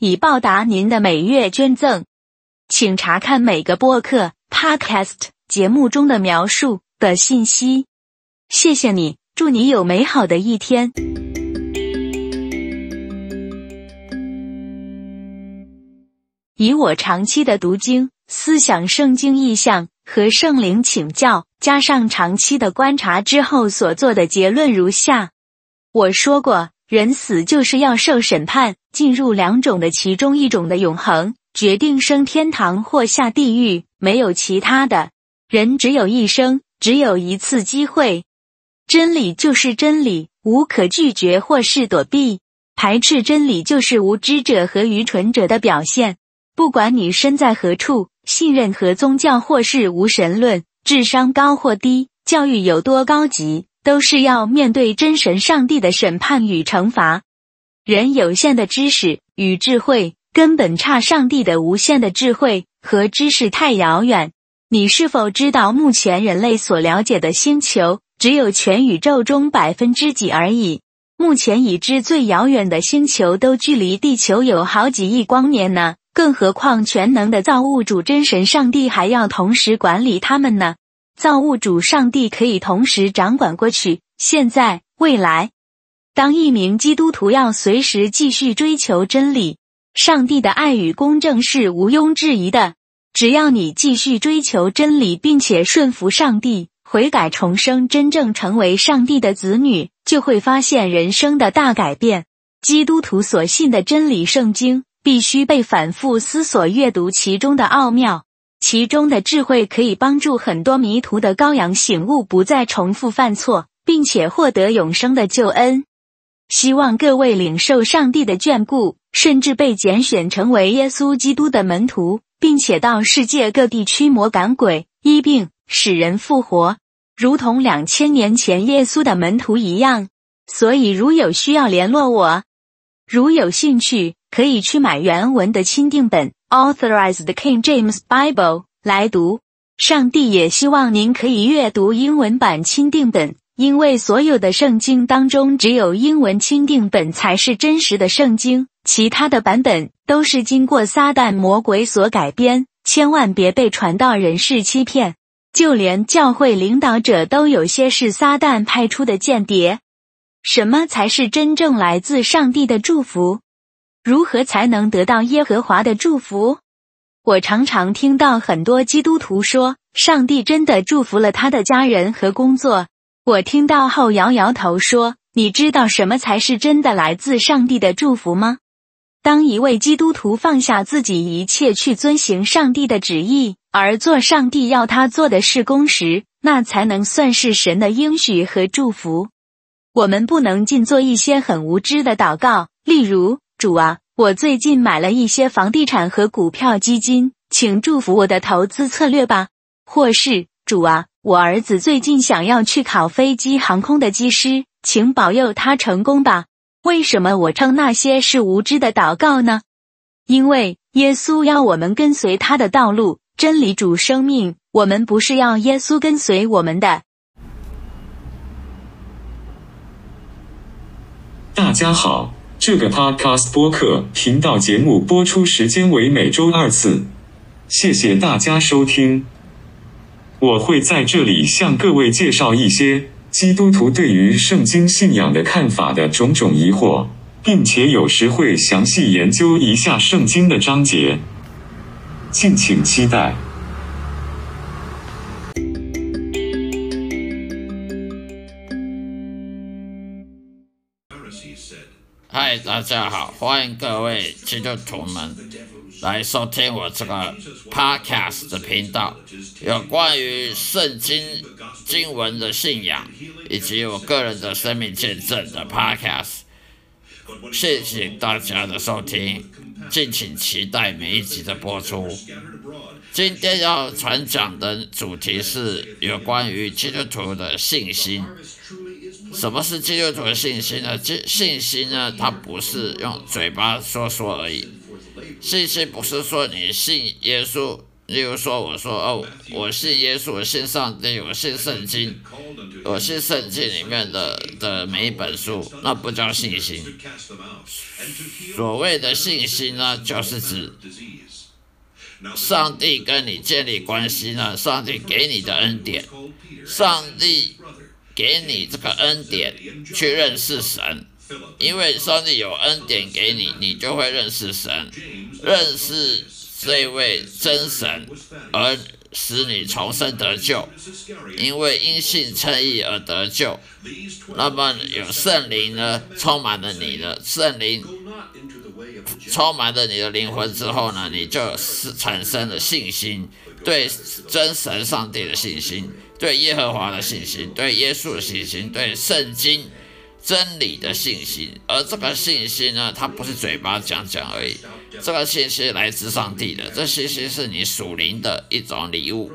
以报答您的每月捐赠，请查看每个播客 （podcast） 节目中的描述的信息。谢谢你，祝你有美好的一天。以我长期的读经、思想圣经意象和圣灵请教，加上长期的观察之后所做的结论如下：我说过。人死就是要受审判，进入两种的其中一种的永恒，决定升天堂或下地狱，没有其他的。人只有一生，只有一次机会。真理就是真理，无可拒绝或是躲避。排斥真理就是无知者和愚蠢者的表现。不管你身在何处，信任何宗教或是无神论，智商高或低，教育有多高级。都是要面对真神上帝的审判与惩罚。人有限的知识与智慧，根本差上帝的无限的智慧和知识太遥远。你是否知道，目前人类所了解的星球只有全宇宙中百分之几而已？目前已知最遥远的星球都距离地球有好几亿光年呢，更何况全能的造物主真神上帝还要同时管理他们呢？造物主上帝可以同时掌管过去、现在、未来。当一名基督徒要随时继续追求真理，上帝的爱与公正是毋庸置疑的。只要你继续追求真理，并且顺服上帝，悔改重生，真正成为上帝的子女，就会发现人生的大改变。基督徒所信的真理圣经，必须被反复思索、阅读其中的奥妙。其中的智慧可以帮助很多迷途的羔羊醒悟，不再重复犯错，并且获得永生的救恩。希望各位领受上帝的眷顾，甚至被拣选成为耶稣基督的门徒，并且到世界各地驱魔赶鬼、医病、使人复活，如同两千年前耶稣的门徒一样。所以，如有需要联络我，如有兴趣，可以去买原文的钦定本。Authorized King James Bible 来读。上帝也希望您可以阅读英文版钦定本，因为所有的圣经当中，只有英文钦定本才是真实的圣经，其他的版本都是经过撒旦魔鬼所改编。千万别被传道人士欺骗，就连教会领导者都有些是撒旦派出的间谍。什么才是真正来自上帝的祝福？如何才能得到耶和华的祝福？我常常听到很多基督徒说，上帝真的祝福了他的家人和工作。我听到后摇摇头说：“你知道什么才是真的来自上帝的祝福吗？”当一位基督徒放下自己一切去遵行上帝的旨意，而做上帝要他做的事工时，那才能算是神的应许和祝福。我们不能尽做一些很无知的祷告，例如。主啊，我最近买了一些房地产和股票基金，请祝福我的投资策略吧。或是主啊，我儿子最近想要去考飞机航空的机师，请保佑他成功吧。为什么我称那些是无知的祷告呢？因为耶稣要我们跟随他的道路，真理主生命。我们不是要耶稣跟随我们的。大家好。这个 Podcast 播客频道节目播出时间为每周二次，谢谢大家收听。我会在这里向各位介绍一些基督徒对于圣经信仰的看法的种种疑惑，并且有时会详细研究一下圣经的章节，敬请期待。嗨，大家好，欢迎各位基督徒们来收听我这个 podcast 的频道，有关于圣经经文的信仰以及我个人的生命见证的 podcast。谢谢大家的收听。敬请期待每一集的播出。今天要传讲的主题是有关于基督徒的信心。什么是基督徒的信心呢？信信心呢？它不是用嘴巴说说而已。信心不是说你信耶稣，例如说我说哦，我信耶稣，我信上帝，我信圣经，我信圣经里面的的每一本书，那不叫信心。所谓的信心呢，就是指上帝跟你建立关系呢，上帝给你的恩典，上帝给你这个恩典去认识神。因为上帝有恩典给你，你就会认识神，认识这位真神，而使你重生得救。因为因信称义而得救，那么有圣灵呢，充满了你的圣灵，充满了你的灵魂之后呢，你就是产生了信心，对真神上帝的信心，对耶和华的信心，对耶稣的信心，对圣经。真理的信心，而这个信心呢，它不是嘴巴讲讲而已，这个信心来自上帝的，这信心是你属灵的一种礼物，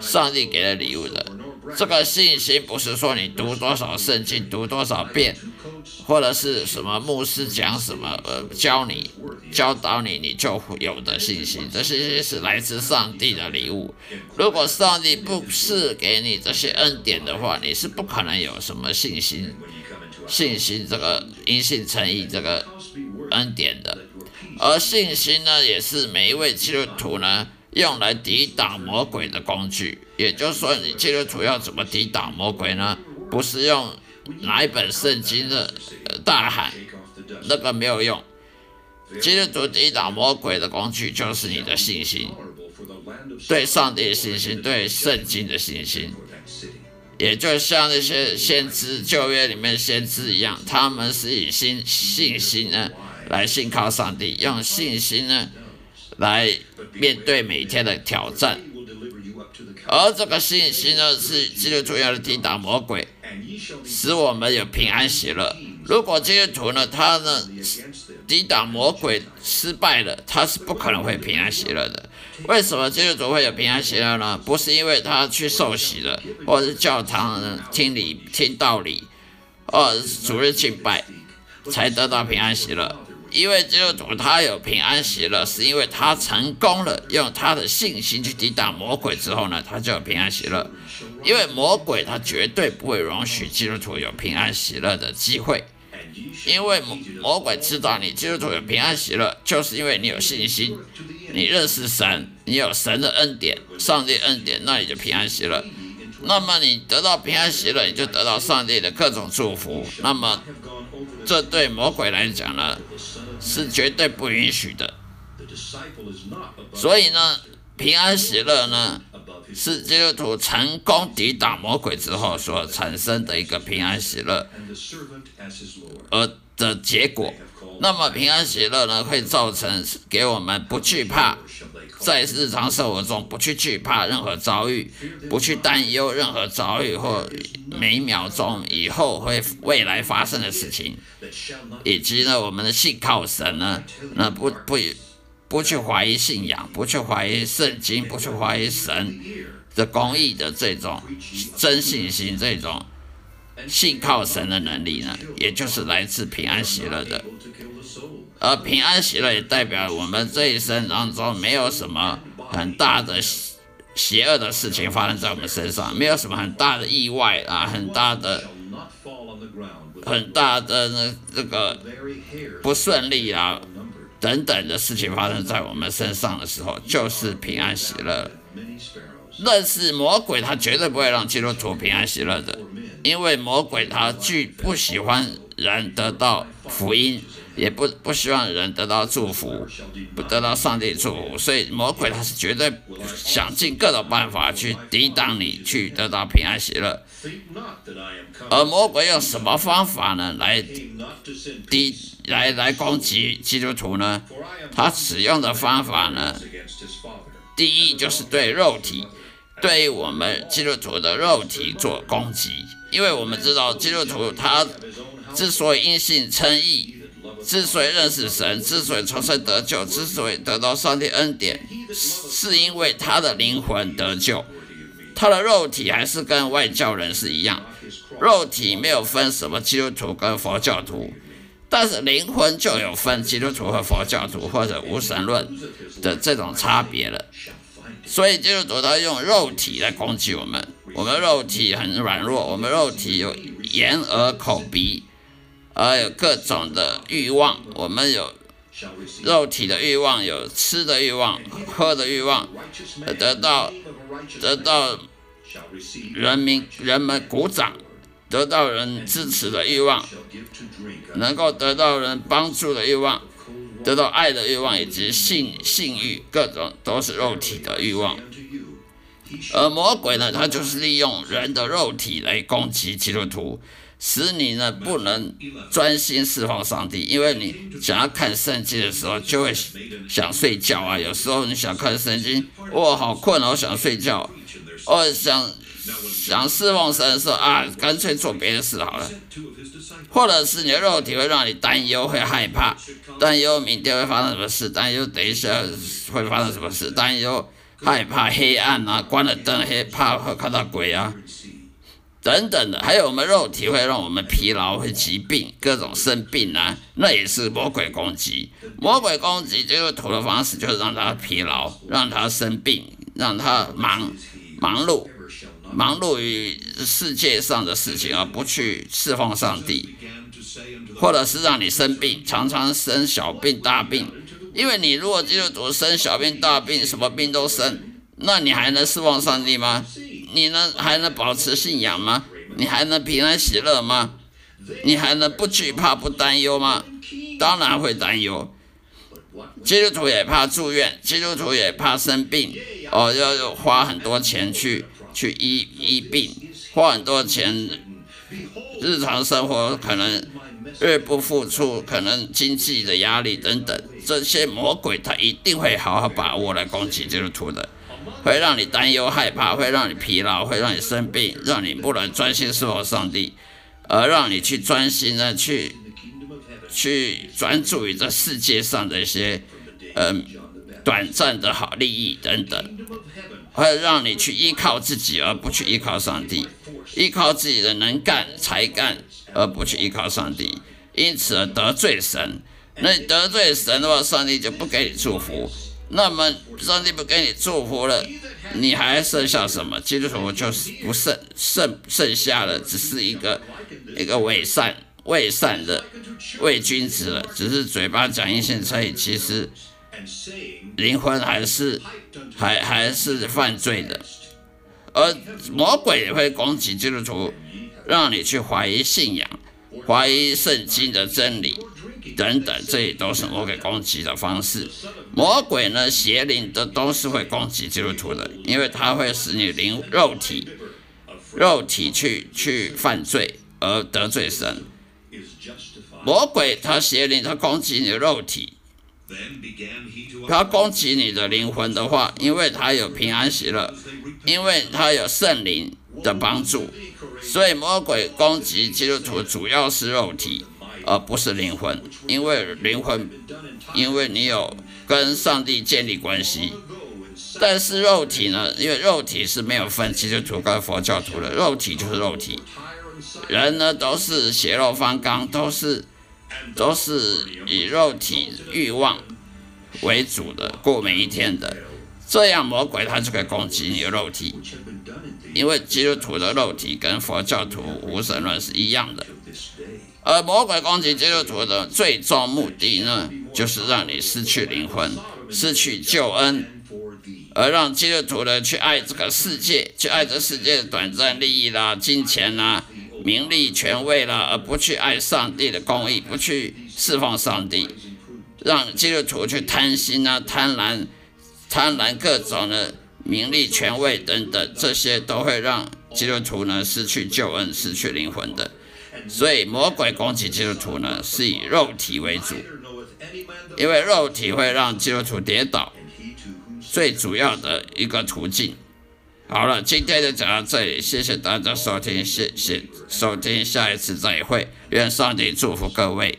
上帝给的礼物的。这个信心不是说你读多少圣经，读多少遍，或者是什么牧师讲什么，呃，教你、教导你，你就有的信心。这信心是来自上帝的礼物。如果上帝不是给你这些恩典的话，你是不可能有什么信心。信心这个因信称义这个恩典的，而信心呢，也是每一位基督徒呢用来抵挡魔鬼的工具。也就是说，你基督徒要怎么抵挡魔鬼呢？不是用哪一本圣经的大喊，那个没有用。基督徒抵挡魔鬼的工具就是你的信心，对上帝的信心，对圣经的信心。也就像那些先知旧约里面先知一样，他们是以信信心呢来信靠上帝，用信心呢来面对每天的挑战。而这个信心呢，是基督徒要抵挡魔鬼，使我们有平安喜乐。如果基督徒呢，他呢抵挡魔鬼失败了，他是不可能会平安喜乐的。为什么基督徒会有平安喜乐呢？不是因为他去受洗了，或者是教堂听理听道理，或是主日敬拜才得到平安喜乐。因为基督徒他有平安喜乐，是因为他成功了用他的信心去抵挡魔鬼之后呢，他就有平安喜乐。因为魔鬼他绝对不会容许基督徒有平安喜乐的机会。因为魔魔鬼知道你基督徒有平安喜乐，就是因为你有信心，你认识神，你有神的恩典，上帝恩典，那你就平安喜乐。那么你得到平安喜乐，你就得到上帝的各种祝福。那么这对魔鬼来讲呢，是绝对不允许的。所以呢，平安喜乐呢，是基督徒成功抵挡魔鬼之后所产生的一个平安喜乐。而的结果，那么平安喜乐呢，会造成给我们不惧怕，在日常生活中不去惧怕任何遭遇，不去担忧任何遭遇或每秒钟以后会未来发生的事情，以及呢，我们的信靠神呢，那不不不去怀疑信仰，不去怀疑圣经，不去怀疑神的公义的这种真信心，这种。信靠神的能力呢，也就是来自平安喜乐的，而平安喜乐也代表我们这一生当中没有什么很大的邪邪恶的事情发生在我们身上，没有什么很大的意外啊，很大的、很大的那这个不顺利啊等等的事情发生在我们身上的时候，就是平安喜乐。认识魔鬼，他绝对不会让基督徒平安喜乐的。因为魔鬼他拒不喜欢人得到福音，也不不希望人得到祝福，不得到上帝祝福，所以魔鬼他是绝对想尽各种办法去抵挡你，去得到平安喜乐。而魔鬼用什么方法呢？来抵来来攻击基督徒呢？他使用的方法呢？第一就是对肉体，对我们基督徒的肉体做攻击。因为我们知道基督徒他之所以因信称义，之所以认识神，之所以重生得救，之所以得到上帝恩典，是因为他的灵魂得救，他的肉体还是跟外教人是一样，肉体没有分什么基督徒跟佛教徒，但是灵魂就有分基督徒和佛教徒或者无神论的这种差别了。所以基督徒他用肉体来攻击我们，我们肉体很软弱，我们肉体有眼耳口鼻。而有各种的欲望，我们有肉体的欲望，有吃的欲望，喝的欲望，得到得到人民人们鼓掌，得到人支持的欲望，能够得到人帮助的欲望，得到爱的欲望，以及性性欲，各种都是肉体的欲望。而魔鬼呢，他就是利用人的肉体来攻击基督徒。使你呢不能专心侍奉上帝，因为你想要看圣经的时候就会想睡觉啊。有时候你想看圣经，我，好困哦，想睡觉。哦，想想侍奉神的时候啊，干脆做别的事好了。或者是你的肉体会让你担忧，会害怕，担忧明天会发生什么事，担忧等一下会发生什么事，担忧害怕黑暗啊，关了灯害怕会看到鬼啊。等等的，还有我们肉体会让我们疲劳，会疾病，各种生病啊，那也是魔鬼攻击。魔鬼攻击就是土的方式就是让他疲劳，让他生病，让他忙忙碌，忙碌于世界上的事情，而不去侍奉上帝，或者是让你生病，常常生小病大病。因为你如果基督徒生小病大病，什么病都生，那你还能侍奉上帝吗？你能还能保持信仰吗？你还能平安喜乐吗？你还能不惧怕不担忧吗？当然会担忧。基督徒也怕住院，基督徒也怕生病，哦，要花很多钱去去医医病，花很多钱，日常生活可能日不付出，可能经济的压力等等，这些魔鬼他一定会好好把握来攻击基督徒的。会让你担忧害怕，会让你疲劳，会让你生病，让你不能专心侍奉上帝，而让你去专心的去去专注于这世界上的一些嗯短暂的好利益等等，会让你去依靠自己而不去依靠上帝，依靠自己的能干才干而不去依靠上帝，因此而得罪神。那你得罪神的话，上帝就不给你祝福。那么上帝不给你祝福了，你还剩下什么？基督徒就是不剩剩剩下的，只是一个一个伪善伪善的伪君子了，只是嘴巴讲一些所以其实灵魂还是还还是犯罪的。而魔鬼也会攻击基督徒，让你去怀疑信仰，怀疑圣经的真理。等等，这也都是魔鬼攻击的方式。魔鬼呢，邪灵的都是会攻击基督徒的，因为它会使你灵肉体肉体去去犯罪而得罪神。魔鬼他邪灵，他攻击你的肉体，他攻击你的灵魂的话，因为他有平安喜乐，因为他有圣灵的帮助，所以魔鬼攻击基督徒主要是肉体。而不是灵魂，因为灵魂，因为你有跟上帝建立关系。但是肉体呢？因为肉体是没有分基督徒跟佛教徒的，肉体就是肉体。人呢都是血肉方刚，都是都是以肉体欲望为主的过每一天的。这样魔鬼他就可以攻击你的肉体，因为基督徒的肉体跟佛教徒无神论是一样的。而魔鬼攻击基督徒的最终目的呢，就是让你失去灵魂，失去救恩，而让基督徒呢去爱这个世界，去爱这世界的短暂利益啦、金钱啦、名利权位啦，而不去爱上帝的公义，不去释放上帝，让基督徒去贪心啊、贪婪、贪婪各种的名利权位等等，这些都会让基督徒呢失去救恩、失去灵魂的。所以魔鬼攻击基督徒呢，是以肉体为主，因为肉体会让基督徒跌倒，最主要的一个途径。好了，今天就讲到这里，谢谢大家收听，谢谢收听，下一次再会，愿上帝祝福各位。